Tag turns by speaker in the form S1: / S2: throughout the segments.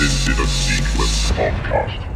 S1: Abandoned in a Sequence podcast.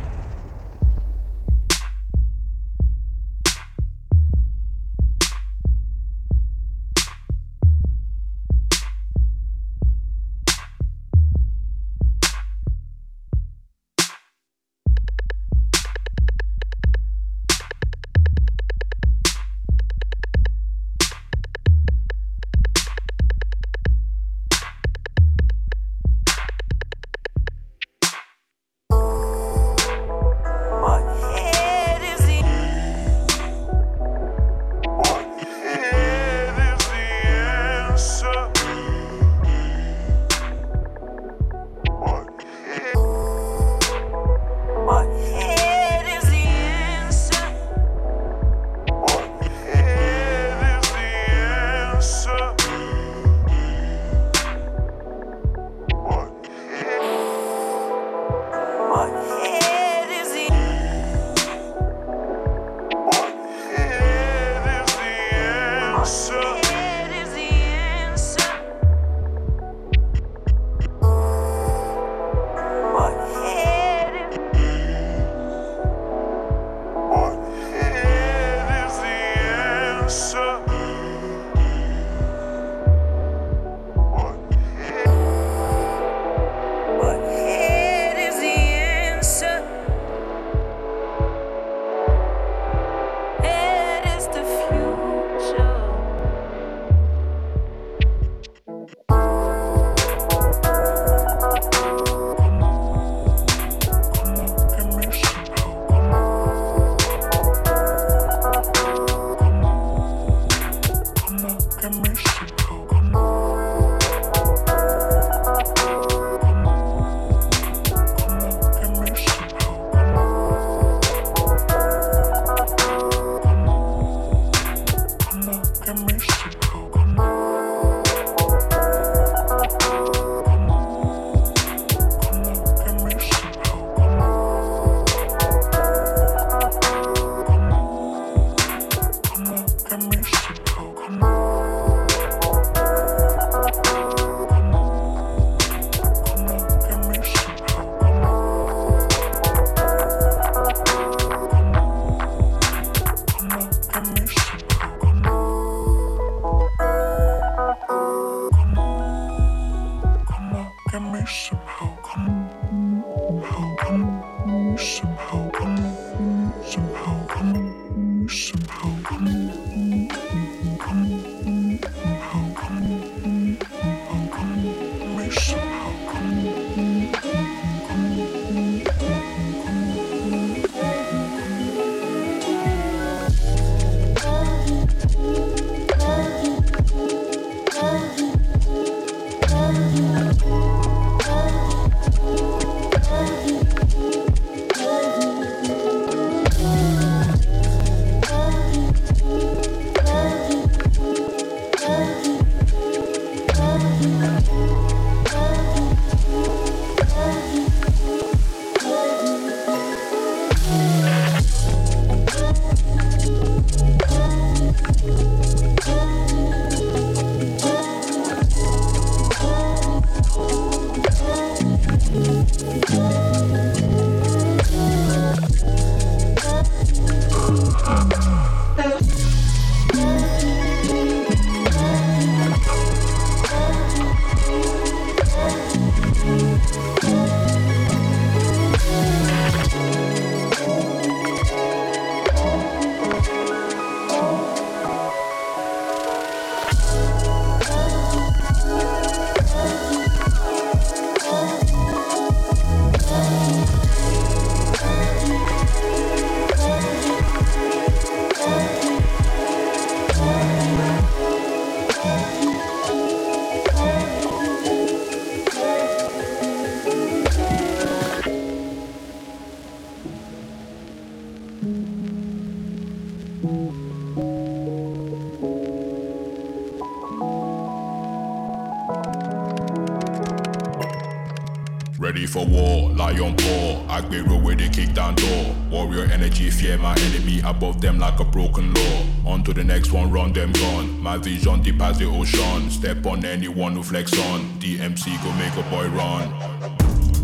S2: My
S3: vision deep the ocean. Step on anyone who flex on. DMC go make a boy run.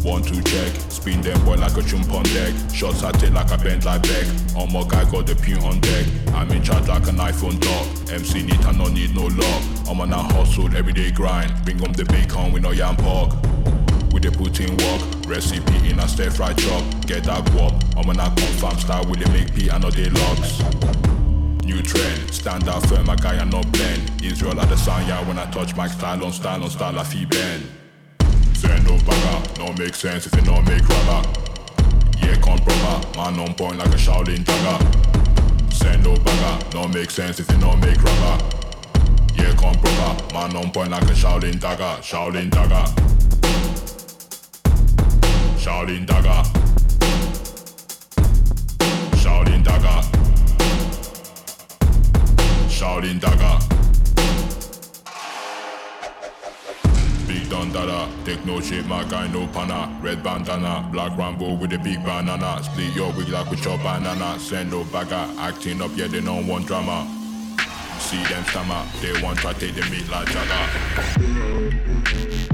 S3: One two check, spin them boy like a chump on deck. Shots at it like a bent like Beck. On my guy got the pure on deck. I'm in charge like an iPhone top. MC need and no need no lock. I'm on a hustle, everyday grind. Bring on the bacon with no yam pork. With the put work, recipe in a stir fry chop. Get that guap. I'm on a confirm style with the make P and no day logs. New trend, stand out firm, my guy and not blend. Israel at the sun, yeah, when I touch my style on style on style, I feel bend. Send no bagger, uh, no make sense if it no make rubber. Yeah, come proper, uh, man on point like a Shaolin dagger. Send no bagger, uh, no make sense if it no make rubber. Yeah, come proper, man on point like a Shaolin dagger, Shaolin dagger. Shaolin dagger. Shaolin dagger. Dagger. Big Don Dada, take no shit, my guy no pana. Red bandana, black Rambo with a big banana. Split your wig like with your banana. Send no bagger, acting up, yeah, they don't want drama. See them stammer, they want try take the meat like Jagger.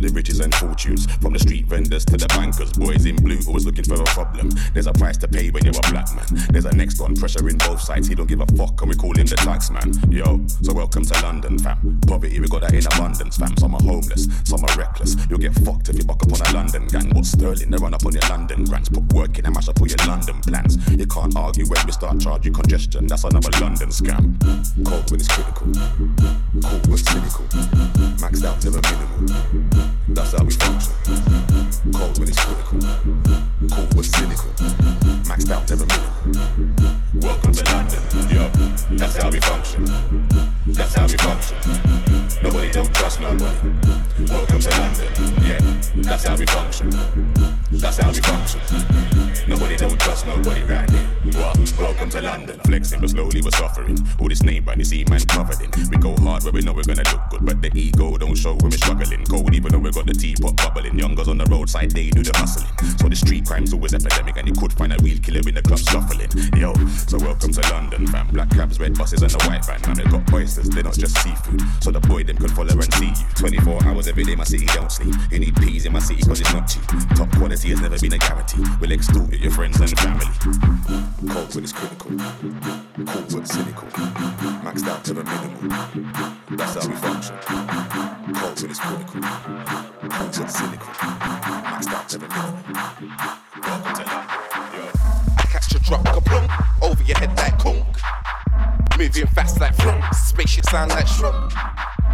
S4: For the riches and fortunes. From the street vendors to the bankers. Boys in blue always looking for a problem. There's a price to pay when you're a black man. There's a next one pressuring both sides. He don't give a fuck and we call him the tax man. Yo, so welcome to London, fam. Poverty, we got that in abundance, fam. Some are homeless, some are reckless. You'll get fucked if you buck up on a London gang. What sterling? They run up on your London grants. Put work in and mash up all your London plans. You can't argue when we start charging congestion. That's another London scam. Cold when it's critical. Cold when cynical. Maxed out never minimal. That's how we function. Cold when it's critical. Cold when cynical. Maxed out never minimal. Welcome to London. Yo, that's how we function. That's how we function. Nobody don't trust nobody. Welcome to London. Yeah, that's how we function. That's how we function. Nobody don't trust nobody right here. What? Welcome to London. Flexing, but slowly we're suffering. All this name brand, you see man covered in. We go hard where we know we're gonna look good, but the ego don't show when we're struggling. Cold even though we got the teapot bubbling. Youngers on the roadside, they do the hustling. So the street crime's always epidemic, and you could find a real killer in the club shuffling. Yo, so welcome to London, fam. Black cabs, red buses, and a white van. Man, they got oysters, they're not just seafood. So the boy them can follow and see you. 24 hours every day, my city don't sleep. You need peas in my city cause it's not cheap. Top quality has never been a guarantee. We'll extort your friends and family. When it's critical. But cynical. Maxed out to the minimal. That's how we function. When it's critical. But cynical. Maxed out to the minimal. Welcome to. Yo.
S5: I catch a drop, kaplunk, over your head like kunk. Moving fast like vroom, spaceship sound like shroom.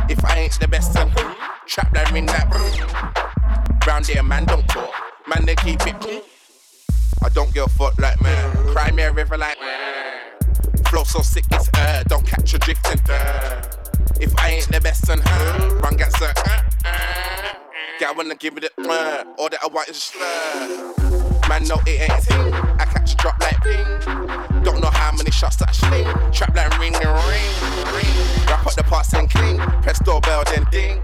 S5: If I ain't the best, who? Trap that ring that room. Round here, man, don't talk. Man, they keep it. I don't give a fuck like man.
S6: Cry me a river like. Flow so sick, it's uh, don't catch a drift and uh. If I ain't the best and uh, run gets uh, uh, uh. Yeah, I wanna give me the uh, all that I want is a slur. Man, no, it ain't a thing. I catch a drop like ping. Don't know how many shots that I sling. Trap like ring and ring, ring. Wrap up the parts and clean. Press doorbell, then ding.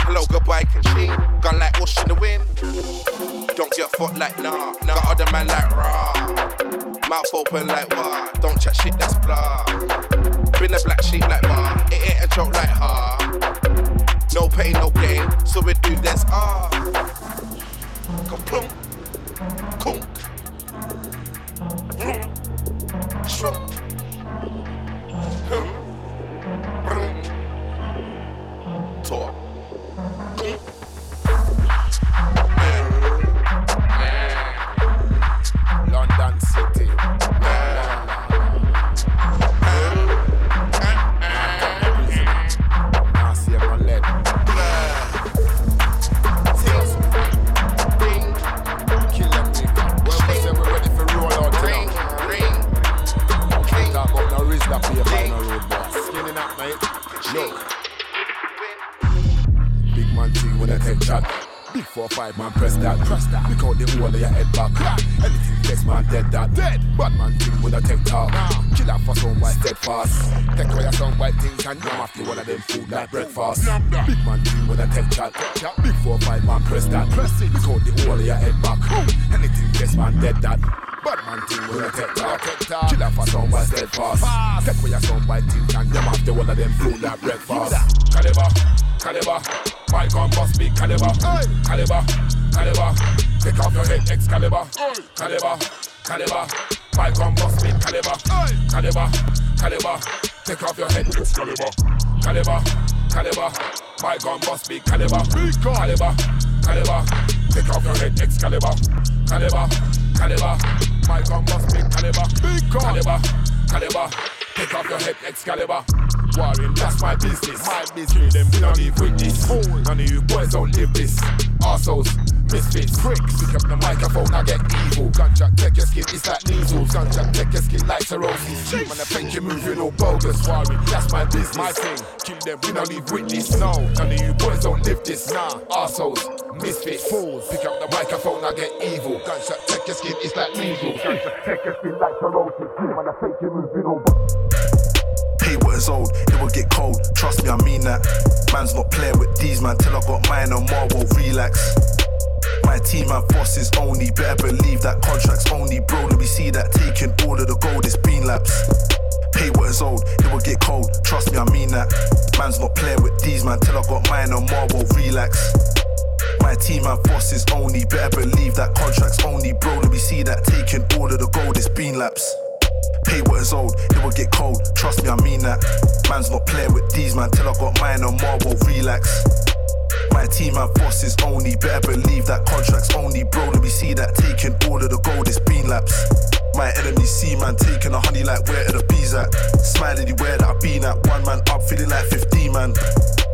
S6: Hello, goodbye, can she? Gone like whoosh in the wind. Don't get fucked like nah. nah. Got other man like raw. Mouth open like what? Don't chat shit, that's blah. Been a black sheep like bar. It ain't a joke like ha. No pain, no gain. So we do this ah. Go plunk, kunk, vroom, shroom, hum, brum, talk.
S5: London Rizla paper on the road, boy. Skinning up, mate. Look. Big man thing when I take chat. Big four five man press that, press that. Pick out the whole of your head back. Anything best man dead that, dead. Bad man thing when I take talk. Kill that for some white steadfast. Take away some white things and yam after one of them food like breakfast. Big man thing when I take chat. Big four five man press that, press it. Pick out the whole of your head back. Anything best man dead that. Bad man thing I take talk. Kill that for some white steadfast. Take away some white things and yam after one of them food like breakfast. Caliber, caliber. My gun must be caliber, caliber, caliber. Take off your head, Excalibur, caliber, caliber. My gun must be caliber, caliber, caliber. Take off your head, Excalibur, caliber, caliber. My gun must be caliber, caliber, caliber. Take off your head, Excalibur, caliber, caliber. My gun must be caliber, caliber, caliber. Take off your head, Excalibur. Warring, that's my business. My business. Them we don't with this. None of you boys don't live this. Arseholes, misfits, pricks. Pick up the microphone, I get evil. Gunshot, take your skin, it's like measles. Gunshot, take your skin like cirrhosis. Man, I think you move, you know bogus. Warring, that's my business. My thing. Kill them, we don't with this. No, none of you boys don't live this. Nah, arseholes, misfits, fools. Pick up the microphone, I get evil. Gunshot, take your skin, it's like measles. Gunshot, take your skin like cirrhosis. Man, I think you move, you know
S7: Pay is old, it will get cold. Trust me, I mean that. Man's not playing with these, man, till I got mine on more, won't relax. My team and bosses only, better believe that contracts only, bro. Let me see that taking all of the gold, it's been laps. Pay what is old, it will get cold. Trust me, I mean that. Man's not playing with these, man, till I got mine on more, won't relax. My team and bosses only, better believe that contracts only, bro. Let me see that taking all of the gold, it's been laps. Pay what is owed, it will get cold. Trust me, I mean that. Man's not playing with these, man, till I got mine on won't relax. My team and bosses only, better believe that contracts only, bro. Let me see that taking all of the gold, it's been laps. My enemies see man taking a honey like where are the bees at? Smiling where that I been at. One man up, feeling like 15 man.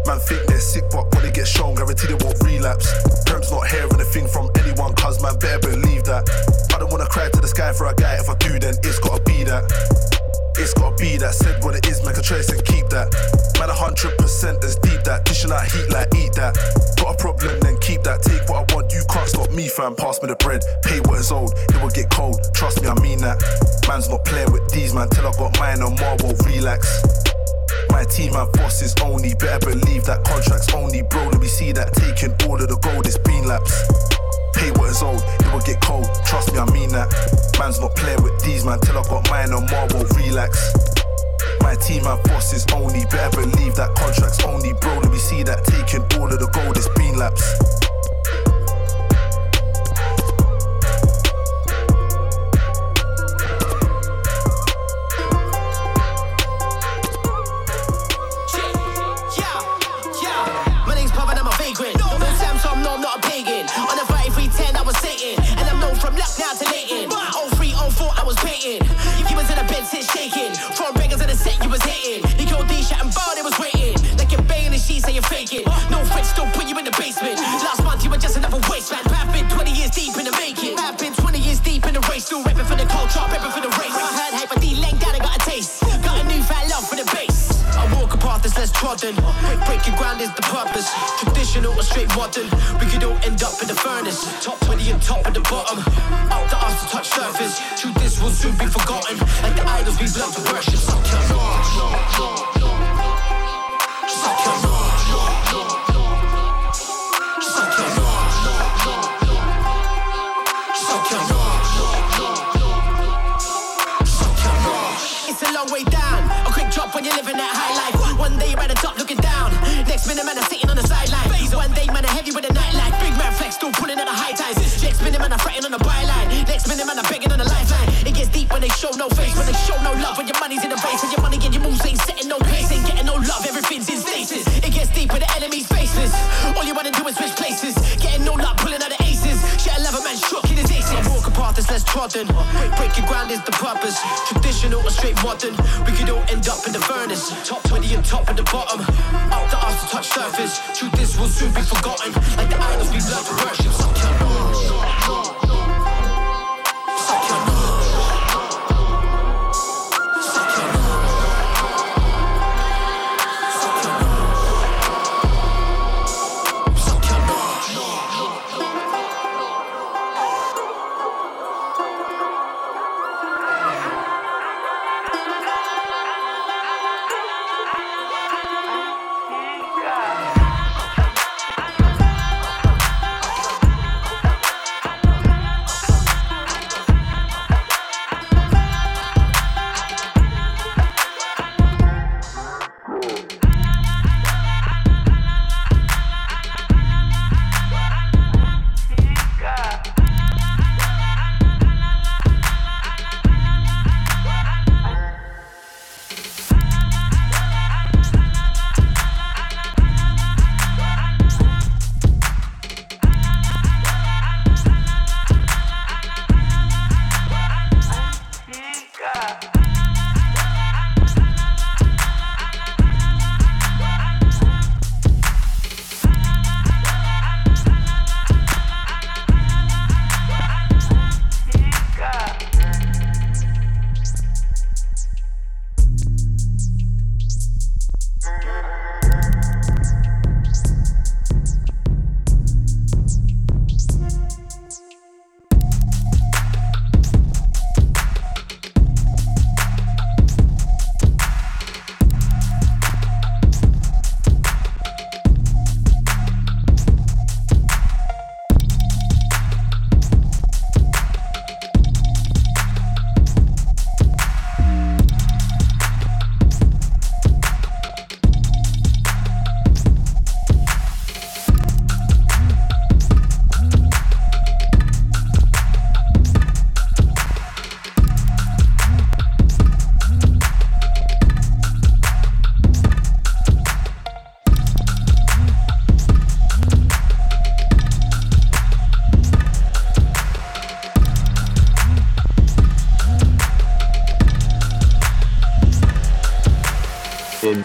S7: Man think they're sick, but when they get shown, guarantee they won't relapse. Perm's not hearing a thing from anyone, cause man better believe that. I don't wanna cry to the sky for a guy, if I do, then it's gotta be that. It's gotta be that. Said what it is, make a choice and keep that. Man, a hundred percent is deep that. Dishing out heat like eat that. Got a problem, then keep that. Take what I want, you can't stop me, fam. Pass me the bread, pay what is old. It will get cold, trust me, I mean that. Man's not playing with these, man, till I got mine on more, won't relax. My team and bosses only, better believe that contracts only, bro. Let me see that taking all of the gold, it's been laps. Pay what is old, it will get cold. Trust me, I mean that. Man's not playing with these, man, till I got mine on won't relax. My team and bosses only, better believe that contracts only, bro. Let me see that taking all of the gold, it's been laps.
S8: taking. Throwing records at the set, you was hitting. You killed D shot and ball. It was waiting. Like you're banging the sheets, say you're faking. No friends, don't put you in the basement. Last month, you were just another wasteland. Rapping 20 years deep in the making. Rapping 20 years deep in the race. Still rapping for the culture, rapping for the race. Path that's less trodden. Breaking ground is the purpose. Traditional or straight modern. We could all end up in the furnace. Top 20 and top of the bottom. Up to us to touch surface. Truth this will soon be forgotten. Like the idols we love to worship. Show no face. When they show no love. When your money's in the race. When your money and your moves ain't setting no pace. Ain't getting no love. Everything's in stasis. It gets deep when the enemy's faceless. All you wanna do is switch places. Getting no luck, pulling out the aces. Shit, I love a man shook in his aces. I walk a path that's less trodden. Breaking ground is the purpose. Traditional or straight modern. We could all end up in the furnace. Top 20 and top of the bottom. Up to us to touch surface. Truth this will soon be forgotten. Like the idols we love to worship.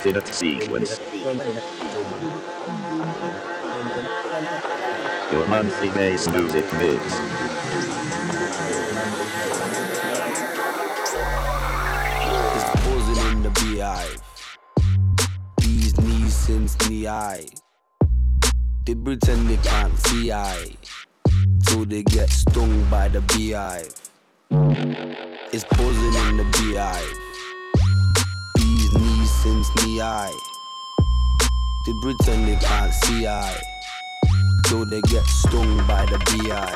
S9: Infinite Sequence. Your monthly bass music mix.
S10: Since knee. They pretend they can't see I. Till they get stung by the BI.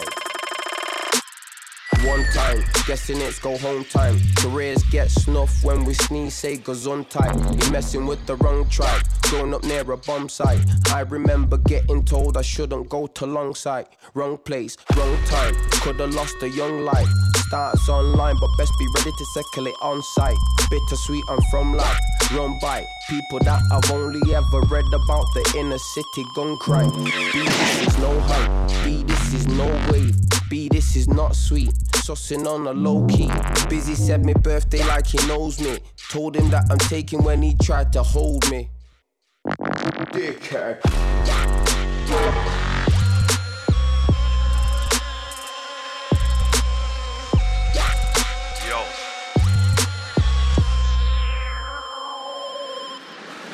S11: One time, guessing it's go home time. Careers get snuffed when we sneeze, say goes on tight. You messing with the wrong tribe, growing up near a bomb site. I remember getting told I shouldn't go to long sight. Wrong place, wrong time, could've lost a young life. Starts online, but best be ready to settle it on site. Bittersweet, I'm from life, run by people that I've only ever read about. The inner city gun crime. B, this is no hype. B, this is no wave. B, this is not sweet. Sussing on a low key. Busy said me birthday like he knows me. Told him that I'm taking when he tried to hold me. Dickhead.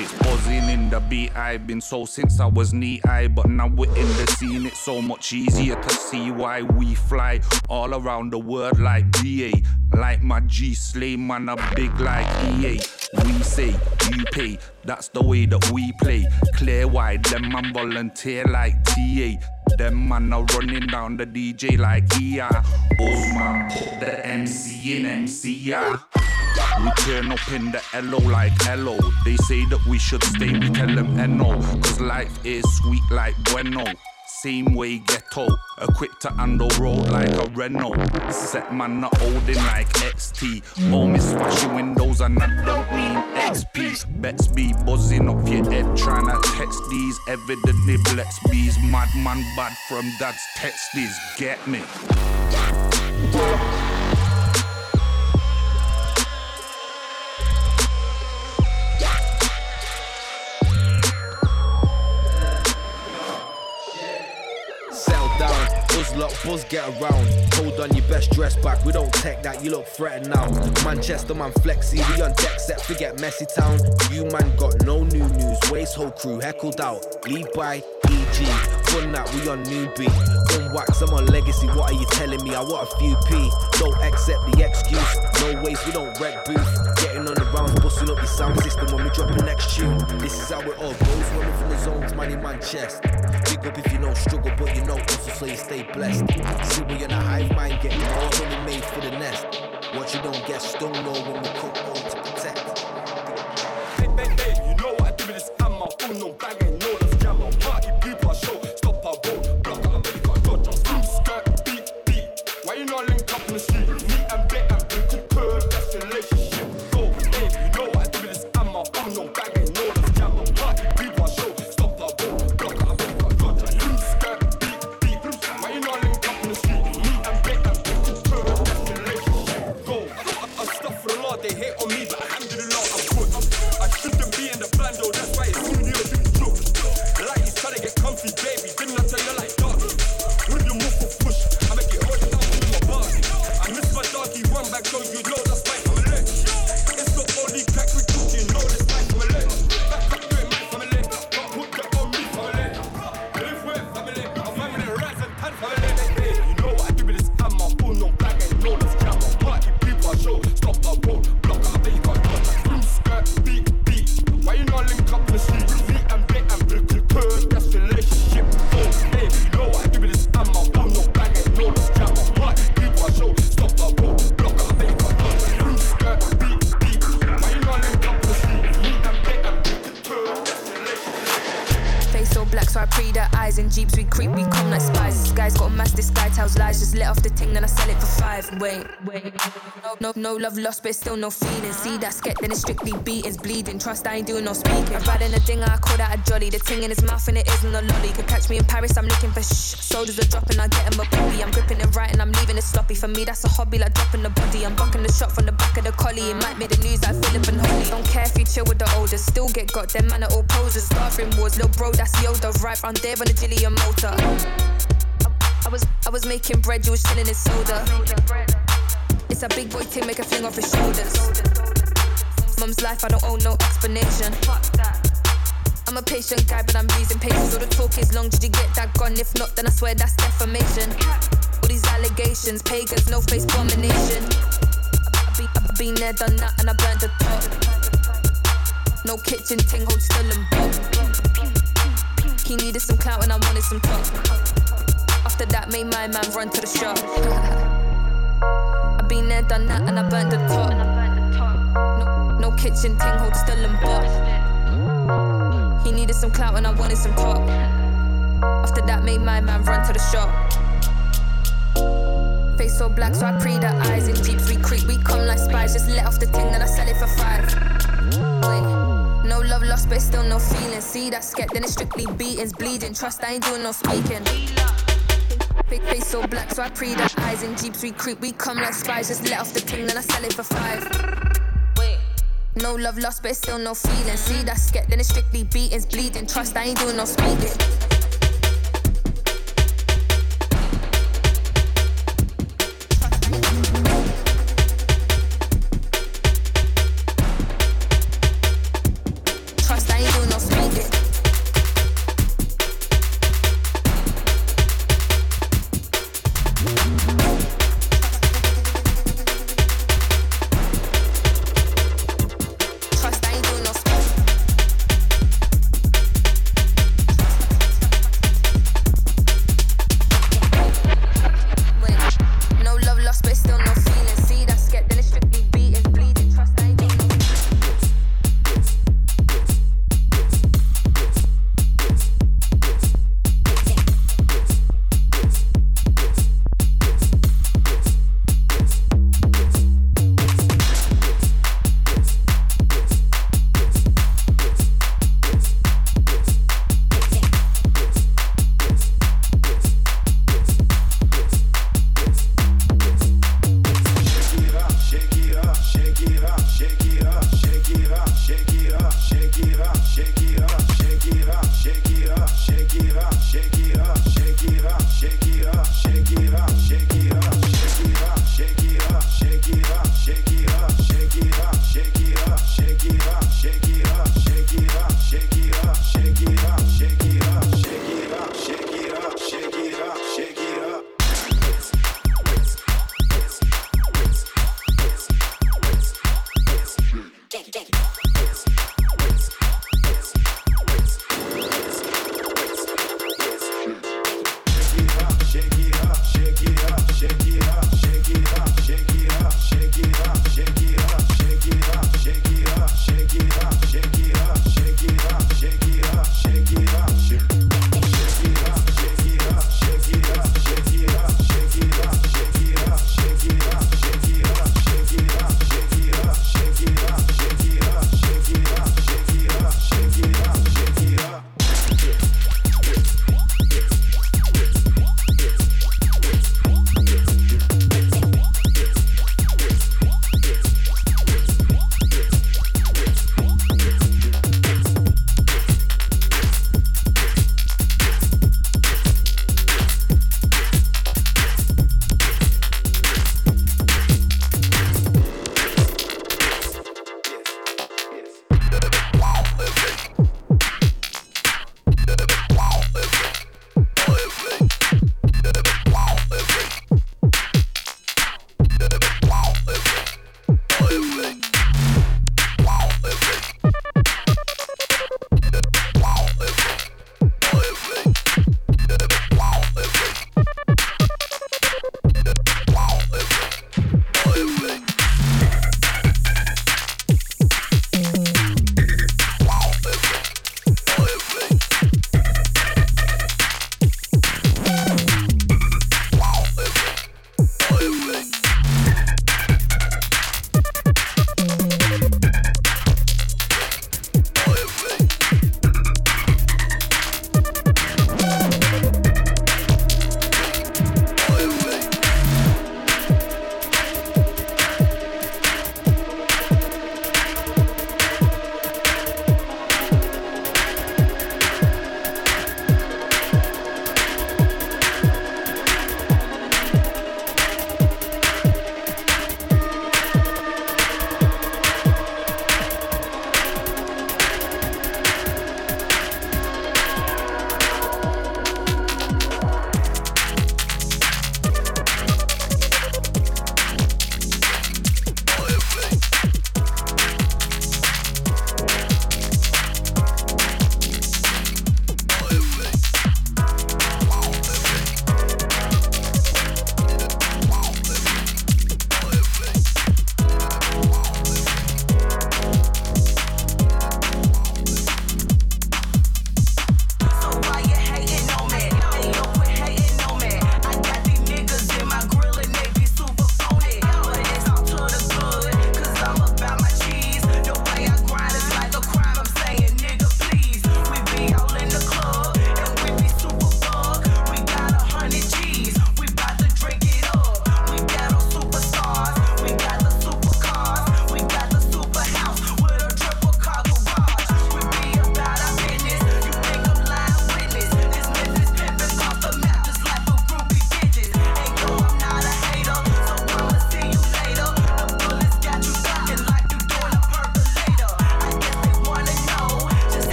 S12: It's buzzing in the beat. I've been so since I was knee high, but now we're in the scene. It's so much easier to see why we fly all around the world like BA. Like my G Slay man, a big like EA. We say, you pay, that's the way that we play. Clear wide, them man volunteer like TA. Them man are running down the DJ like ER. Osman put the MC in MCR. We turn up in the LO like hello. They say that we should stay, we tell them no. Cause life is sweet like bueno. Same way ghetto, equipped to handle road like a Renault. Set man not holding like XT. Home is smashing windows and I don't mean XP. Bets be buzzing up your head trying to text these. Evidently bless bees. Madman bad from dad's texties. Get me.
S13: Get around. Hold on your best dress back, we don't take that, you look threatened now. Manchester man flexy, we on deck set, forget messy town. You man got no new news, waste whole crew heckled out. By EG, fun that we on new beat. Gun wax, I'm on legacy, what are you telling me? I want a few P, don't accept the excuse. No ways, we don't wreck booth. The busting up your sound system when we drop the next tune. This is how it all goes, running from the zones, man in man chest. Big up if you know struggle, but you know also so you stay blessed. See we in a hive mind, getting more money made for the nest. What you don't get stung, no when we cook all
S14: Wait, wait. No, no, no love lost, but still no feeling. See that sket, then it's strictly beatings, bleeding. Trust I ain't doing no speaking. Bad in a dinger, I call that a jolly. The ting in his mouth and it isn't a lolly. Could catch me in Paris, I'm looking for shh. Soldiers are dropping, I get him a bobby. I'm gripping it right and I'm leaving it sloppy. For me, that's a hobby, like dropping the body. I'm bucking the shot from the back of the collie. It might make the news like Phillip and Holly. Don't care if you chill with the oldest, still get got. Them man are all posers. Starving wars, little bro, that's Yoda. Right round there on the Gillian motor. I was I was making bread, you was chilling his soda. It's a big boy thing, make a fling off his shoulders. Mum's life, I don't owe no explanation. I'm a patient guy, but I'm losing patience. All the talk is long, did you get that gone? If not, then I swear that's defamation. All these allegations, pagans, no face domination. I've been, there, done that, and I burnt the top. No kitchen ting, hold still and. He needed some clout and I wanted some talk. After that, made my man run to the shop. I've been there, done that, and I burnt the top. No, no kitchen ting, hold still and pop. He needed some clout and I wanted some talk. After that, made my man run to the shop. Face so black, so I pre the eyes in jeeps. We creep, we come like spies. Just let off the ting, then I sell it for five. Wait, no love lost, but still no feeling. See that sket, then it's strictly beatings, bleeding. Trust, I ain't doing no speaking. Big face so black, so I pre the eyes in jeeps. We creep, we come like spies. Just let off the ting, then I sell it for five. Wait. No love lost, but still no feeling. See that sket, then it's strictly beatings, bleeding. Trust, I ain't doing no speaking.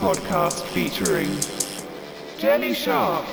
S15: Podcast featuring Jenny Sharp.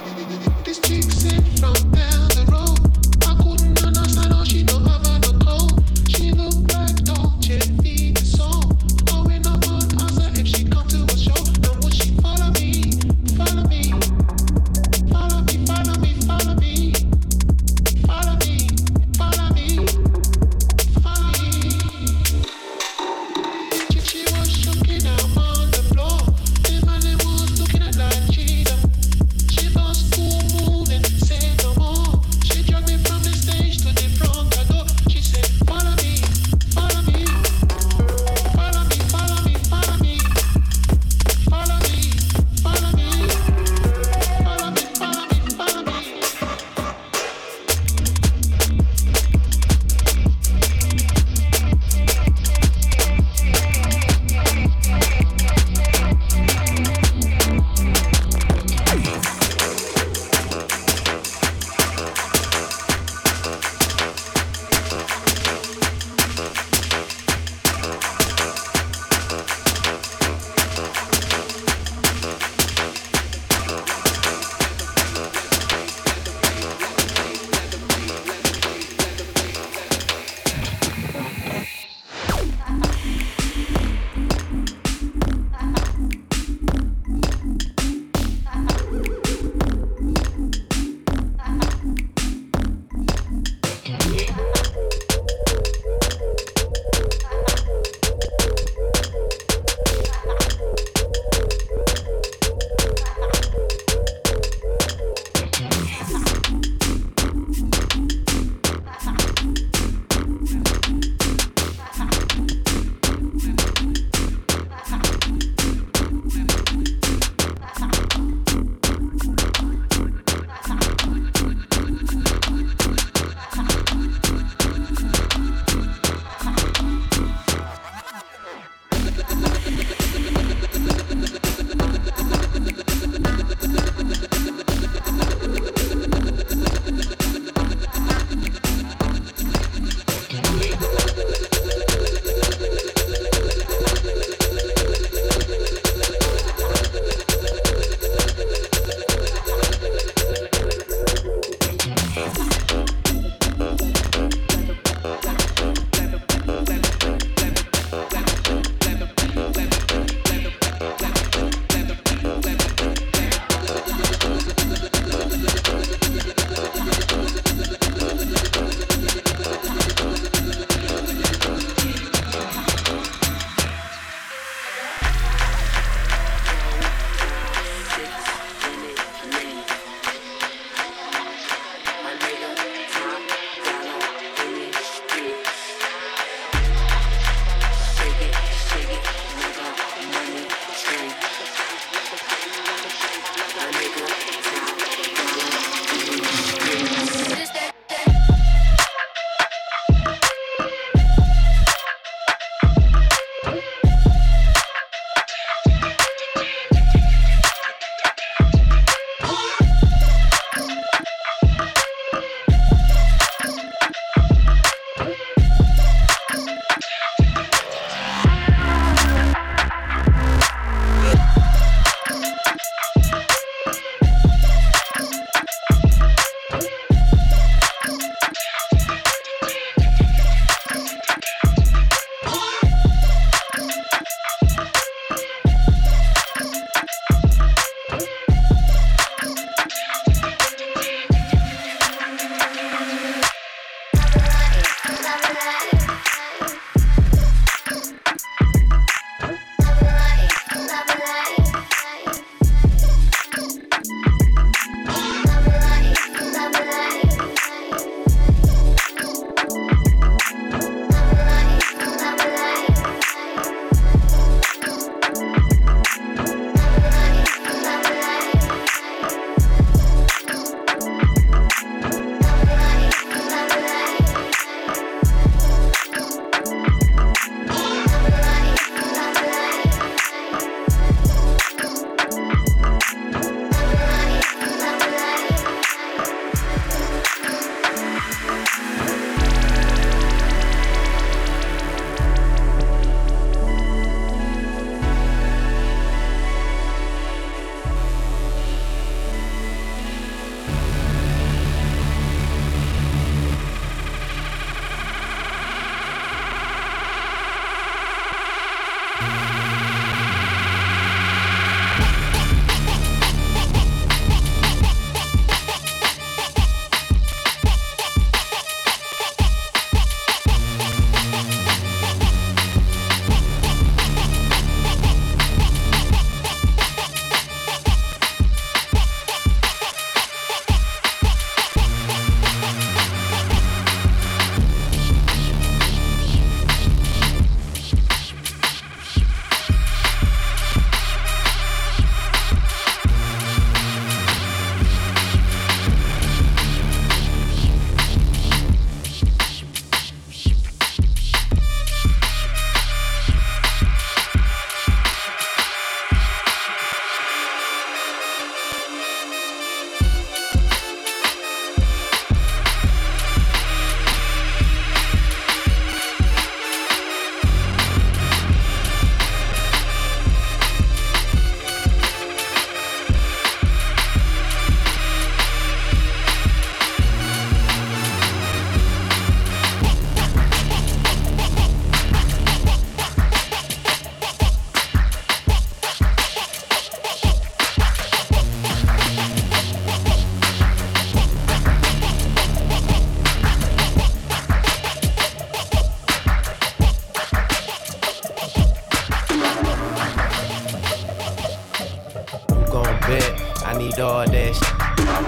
S16: I
S17: need all that.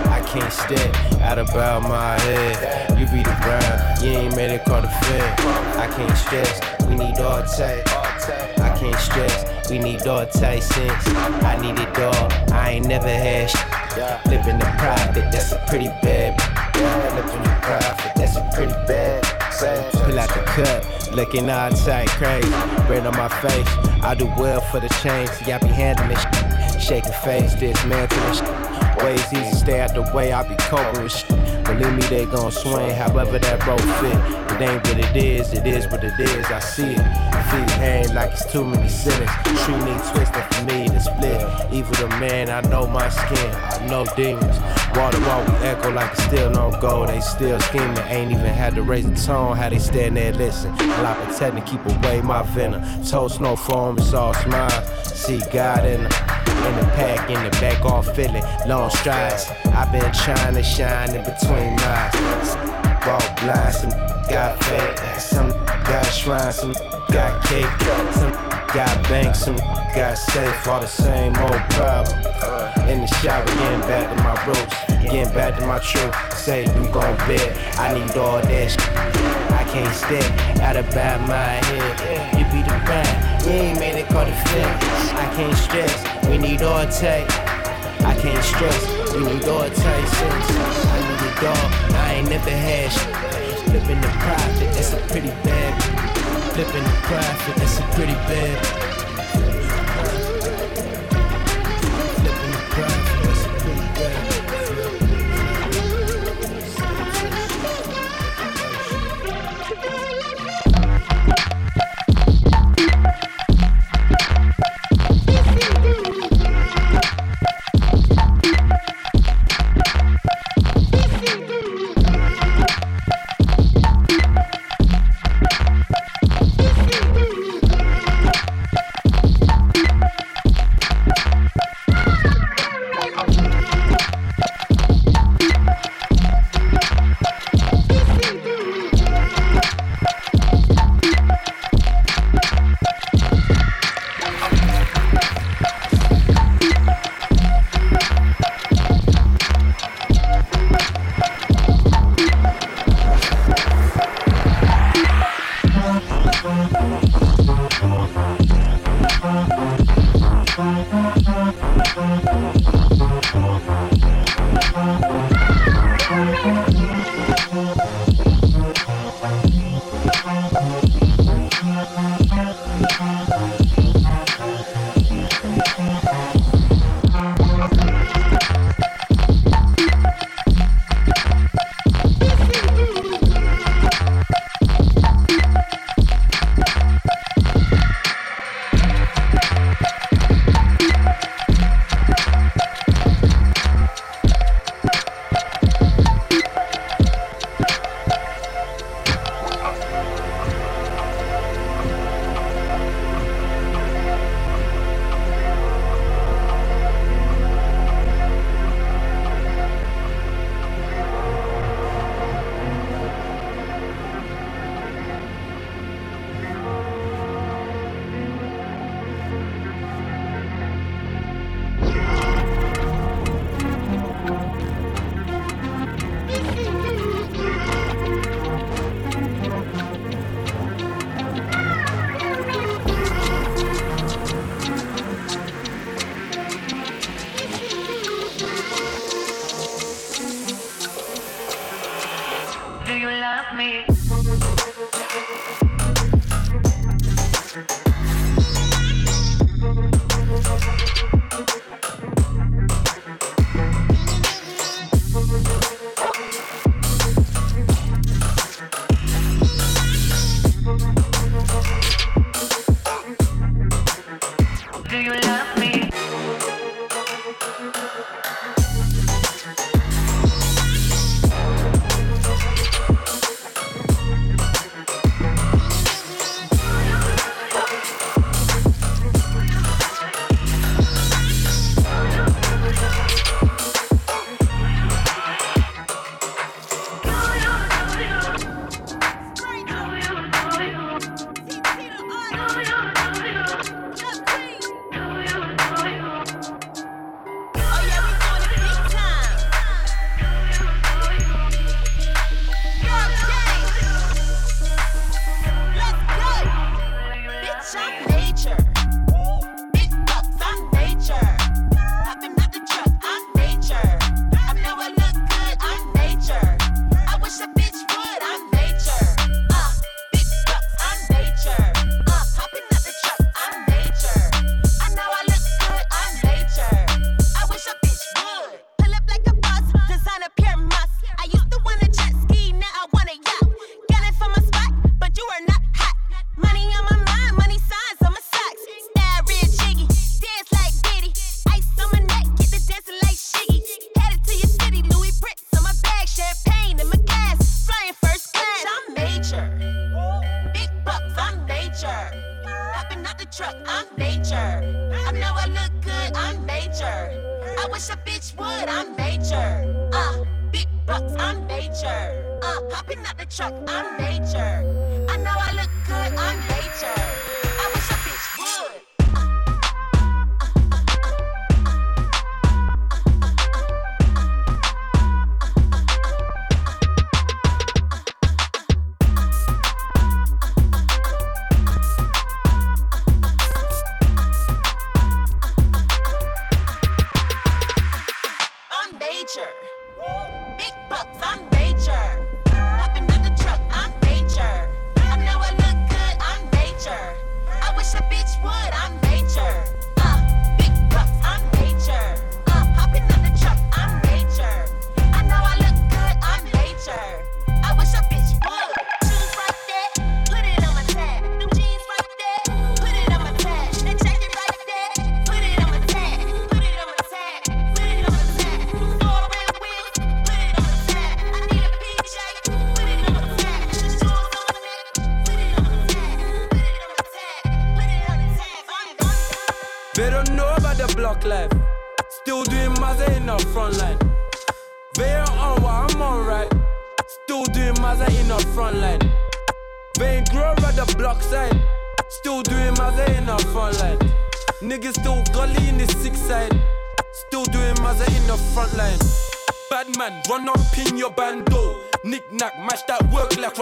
S17: I can't step out about my head. You be the ground, you ain't made it call the fed. I can't stress, we need all tight. I can't stress, we need all tight sense. I need it all, I ain't never had shit. Living the profit, that's a pretty bad. Living the profit, that's a pretty bad. Pull out the cup, looking all tight, crazy. Bread on my face, I do well for the change. See, I be handling this shit. Shaking face, dismantling. Ways easy, stay out the way, I be with. Believe me, they gon' swing however that road fit. It ain't what it is, it is what it is, I see it. Feet hang like it's too many sinners. Tree need twisting for me to split. Evil the man, I know my skin, I know demons. Water while we echo like it's still no go. They still scheming, ain't even had to raise the tone. How they stand there, listen. Lot protecting, keep away my venom. Toast no foam, it's all smiles. See God in the in the pack, in the back, all feeling long strides. I've been trying to shine in between lines. Ball blind, some got fake, some got shrine, some got cake, some got banks, some got safe, all the same old problem. In the shower, getting back to my roots, getting back to my truth. Say you gon' bet, I need all that shit. I can't stay out of bad my head. You be the bad, you ain't made it call the fence. I can't stress, we need all tight. I can't stress, we need all tight sense. I need a dog, I ain't never had shit. Flipping the profit, that's a pretty bad. Flipping the profit, that's a pretty bad.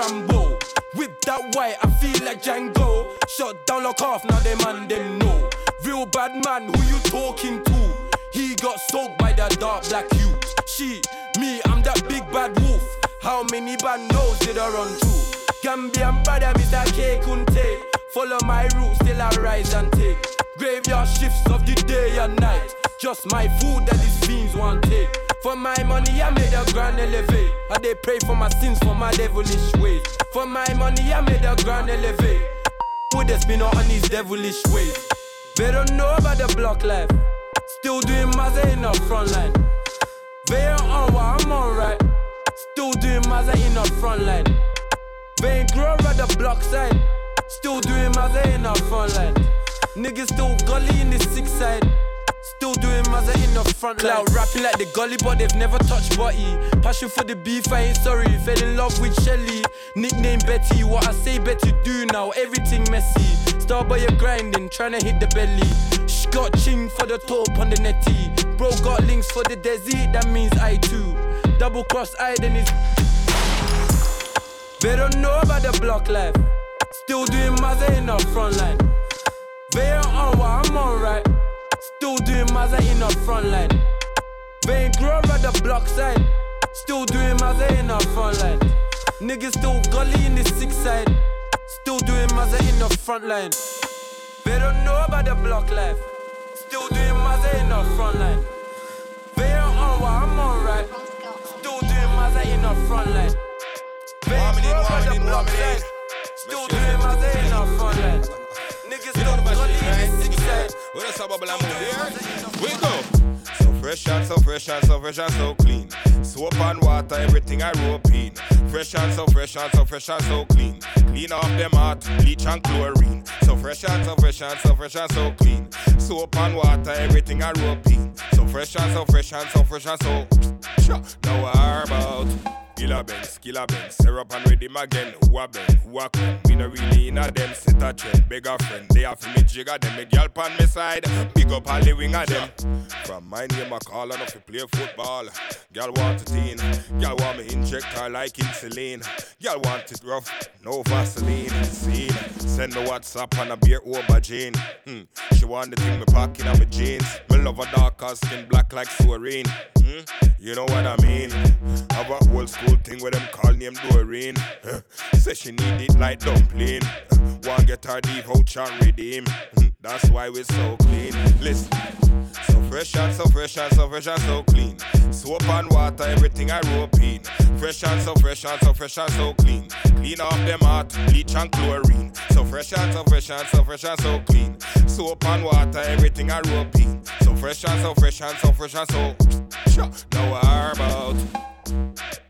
S18: Rambo. With that white, I feel like Django. Shut down, lock off, now they man them know. Real bad man, who you talking to? He got soaked by that dark black youth. She, me, I'm that big bad wolf. How many bandos did I run to? Gambian brother, Mr. K Kunte. Follow my route, still I rise and take. Graveyard shifts of the day and night. Just my food that these fiends want take. For my money, I made a grand elevate. I they pray for my sins for my devilish ways. For my money, I made a grand elevate. Put the spin on these devilish ways. They don't know about the block life. Still doing Mazza in the front line. They ain't on what I'm on right. Still doing Mazza in the front line. They ain't grow at the block side. Still doing Mazza in the front line. Niggas still gully in the six side. Still doing Mazza in the front line. Cloud rapping like the gully, but they've never touched body. Passion for the beef, I ain't sorry. Fell in love with Shelly. Nickname Betty, what I say Betty do now. Everything messy. Starboy, you're grinding, trying to hit the belly. Shh, got ching for the top on the netty. Bro got links for the desi, that means I too. Double cross I, then it's. They don't know about the block life. Still doing Mazza in the front line. They on what I'm on right. Still doing Mazza in the front line. They ain't grow at the block side. Still doing Mazza in the front line. Niggas still gully in the six side. Still doing Mazza in the front line. They don't know about the block life. Still doing Mazza in the front line. They ain't on what I'm on right. Still doing Mazza in the front line. They ain't grow at the block side. Still doing Mazza in the front line.
S5: We go. So fresh and so fresh and so fresh and so clean. Soap and water, everything I rope in. Fresh and so fresh and so fresh and so clean. Clean off them heart, bleach and chlorine. So fresh and so fresh and so fresh and so clean. Soap and water, everything I rope in. So fresh and so fresh and so fresh and so. Now what about? Killer Benz, killer Benz, syrup and ready again. Who a bend, who a come? Me no really in a them set a trend. Beg a friend, they have me jigger them. Me girl pan me side, big up all the wing of them. From my name I call enough to play football. Girl want it in, girl want me inject her like insulin. Girl want it rough, no Vaseline. Scene, send me WhatsApp and a beer over Jane. Hmm. She want the thing me packing on my jeans. Me love a darker skin black like Soreen. Hmm. You know what I mean? Have a old school thing with them call name Doreen. Say she need it like dumpling. Want get her deep voucher and redeem. Hmm. That's why we so clean. Listen. So fresh and so fresh and so fresh and so clean. Soap and water, everything I rope in. Fresh and so fresh and so fresh and so clean. Clean off them heart, bleach and chlorine. So fresh and so fresh and so fresh and so clean. Soap and water, everything I rope in. So fresh and so fresh and so fresh and so. Now what are